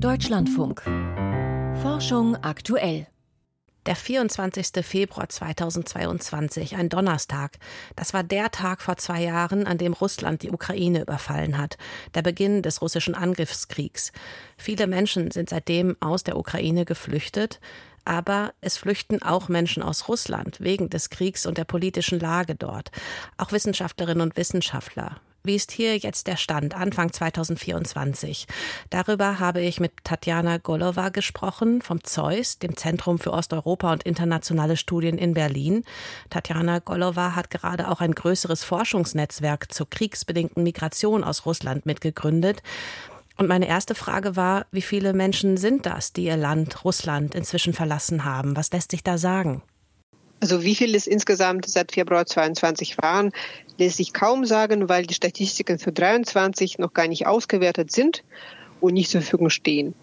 Deutschlandfunk. Forschung aktuell. Der 24. Februar 2022, ein Donnerstag. Das war der Tag vor zwei Jahren, an dem Russland die Ukraine überfallen hat. Der Beginn des russischen Angriffskriegs. Viele Menschen sind seitdem aus der Ukraine geflüchtet. Aber es flüchten auch Menschen aus Russland wegen des Kriegs und der politischen Lage dort. Auch Wissenschaftlerinnen und Wissenschaftler. Wie ist hier jetzt der Stand Anfang 2024? Darüber habe ich mit Tatjana Golova gesprochen vom ZEUS, dem Zentrum für Osteuropa und internationale Studien in Berlin. Tatjana Golova hat gerade auch ein größeres Forschungsnetzwerk zur kriegsbedingten Migration aus Russland mitgegründet. Und meine erste Frage war, wie viele Menschen sind das, die ihr Land, Russland, inzwischen verlassen haben? Was lässt sich da sagen? Also wie viele es insgesamt seit Februar 22 waren, lässt sich kaum sagen, weil die Statistiken für 23 noch gar nicht ausgewertet sind und nicht zur Verfügung stehen.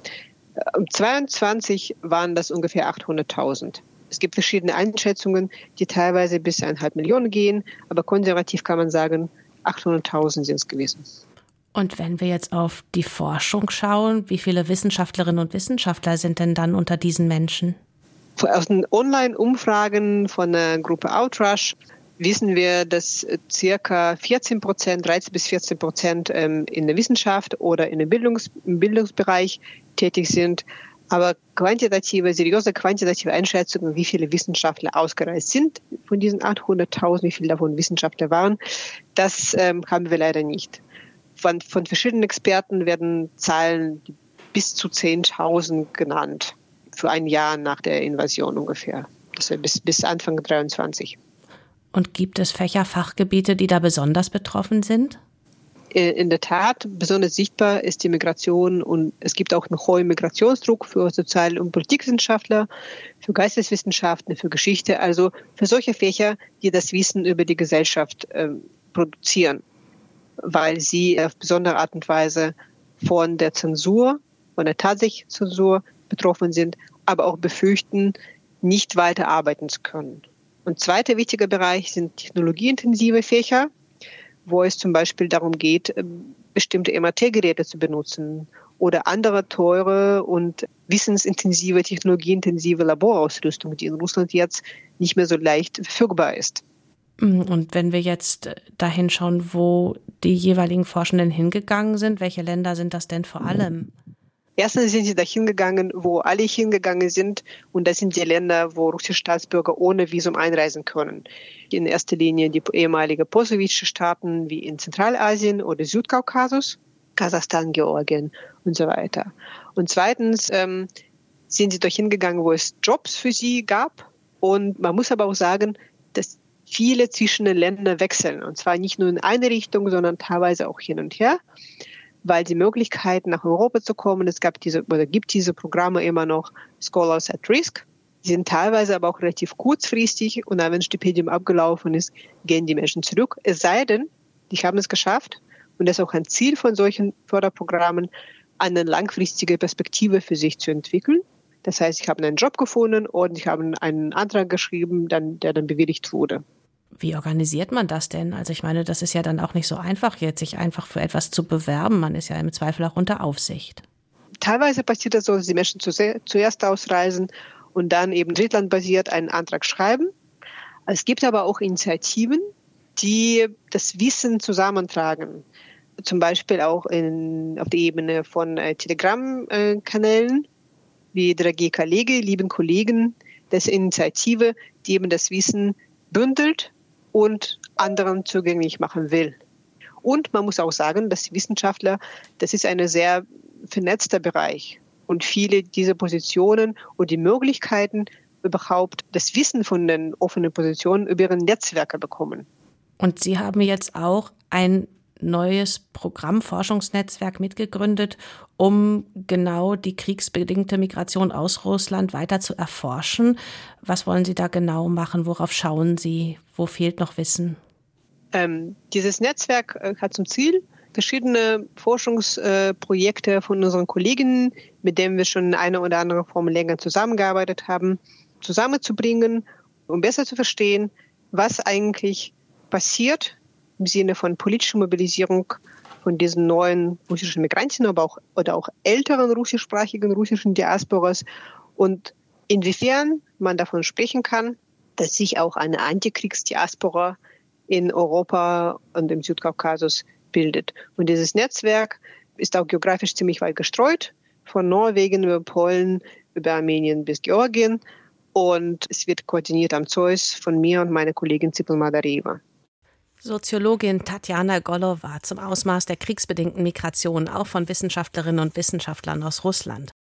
Um 22 waren das ungefähr 800.000. Es gibt verschiedene Einschätzungen, die teilweise bis eineinhalb Millionen gehen, aber konservativ kann man sagen, 800.000 sind es gewesen. Und wenn wir jetzt auf die Forschung schauen, wie viele Wissenschaftlerinnen und Wissenschaftler sind denn dann unter diesen Menschen? Aus den Online-Umfragen von der Gruppe Outrush wissen wir, dass circa 14 Prozent, 13 bis 14 Prozent ähm, in der Wissenschaft oder in dem Bildungs Bildungsbereich tätig sind. Aber quantitative, seriöse quantitative Einschätzungen, wie viele Wissenschaftler ausgereist sind von diesen 800.000, wie viele davon Wissenschaftler waren, das ähm, haben wir leider nicht. Von, von verschiedenen Experten werden Zahlen bis zu 10.000 genannt für ein Jahr nach der Invasion ungefähr. Also bis, bis Anfang 23. Und gibt es Fächerfachgebiete, die da besonders betroffen sind? Äh, in der Tat, besonders sichtbar ist die Migration und es gibt auch einen hohen Migrationsdruck für Sozial- und Politikwissenschaftler, für Geisteswissenschaften, für Geschichte, also für solche Fächer, die das Wissen über die Gesellschaft äh, produzieren, weil sie auf besondere Art und Weise von der Zensur, von der tatsächlichen Zensur betroffen sind, aber auch befürchten, nicht weiter arbeiten zu können. Und zweiter wichtiger Bereich sind technologieintensive Fächer, wo es zum Beispiel darum geht, ähm, bestimmte MRT-Geräte zu benutzen oder andere teure und wissensintensive, technologieintensive Laborausrüstung, die in Russland jetzt nicht mehr so leicht verfügbar ist. Mm, und wenn wir jetzt dahin schauen, wo die jeweiligen Forschenden hingegangen sind, welche Länder sind das denn vor allem? Erstens sind sie dahin gegangen, wo alle hingegangen sind. Und das sind die Länder, wo russische Staatsbürger ohne Visum einreisen können. In erster Linie die ehemalige postsowjetische Staaten wie in Zentralasien oder Südkaukasus, Kasachstan, Georgien und so weiter. Und zweitens ähm, sind sie dorthin gegangen, wo es Jobs für sie gab. Und man muss aber auch sagen, dass viele zwischen den Ländern wechseln. Und zwar nicht nur in eine Richtung, sondern teilweise auch hin und her weil die Möglichkeit, nach Europa zu kommen, es gab diese oder gibt diese Programme immer noch Scholars at Risk. Die sind teilweise aber auch relativ kurzfristig und dann, wenn ein Stipendium abgelaufen ist, gehen die Menschen zurück. Es sei denn, die haben es geschafft und das ist auch ein Ziel von solchen Förderprogrammen, eine langfristige Perspektive für sich zu entwickeln. Das heißt, ich habe einen Job gefunden und ich habe einen Antrag geschrieben, dann, der dann bewilligt wurde. Wie organisiert man das denn? Also ich meine, das ist ja dann auch nicht so einfach, jetzt sich einfach für etwas zu bewerben. Man ist ja im Zweifel auch unter Aufsicht. Teilweise passiert das so, dass die Menschen zuerst ausreisen und dann eben drittlandbasiert einen Antrag schreiben. Es gibt aber auch Initiativen, die das Wissen zusammentragen. Zum Beispiel auch in, auf der Ebene von äh, Telegram-Kanälen, wie der GKLege, lieben Kollegen, das Initiative, die eben das Wissen bündelt und anderen zugänglich machen will. Und man muss auch sagen, dass die Wissenschaftler, das ist ein sehr vernetzter Bereich. Und viele dieser Positionen und die Möglichkeiten, überhaupt das Wissen von den offenen Positionen über ihre Netzwerke bekommen. Und Sie haben jetzt auch ein neues Programm, Forschungsnetzwerk mitgegründet, um genau die kriegsbedingte Migration aus Russland weiter zu erforschen. Was wollen Sie da genau machen? Worauf schauen Sie? Wo fehlt noch Wissen? Ähm, dieses Netzwerk äh, hat zum Ziel, verschiedene Forschungsprojekte äh, von unseren Kollegen, mit denen wir schon in einer oder anderen Form länger zusammengearbeitet haben, zusammenzubringen, um besser zu verstehen, was eigentlich passiert im Sinne von politischer Mobilisierung von diesen neuen russischen Migranten, aber auch oder auch älteren russischsprachigen russischen Diasporas und inwiefern man davon sprechen kann, dass sich auch eine Antikriegsdiaspora in Europa und im Südkaukasus bildet. Und dieses Netzwerk ist auch geografisch ziemlich weit gestreut, von Norwegen über Polen, über Armenien bis Georgien. Und es wird koordiniert am Zeus von mir und meiner Kollegin Zipel Madareva. Soziologin Tatjana Golowa zum Ausmaß der kriegsbedingten Migration auch von Wissenschaftlerinnen und Wissenschaftlern aus Russland.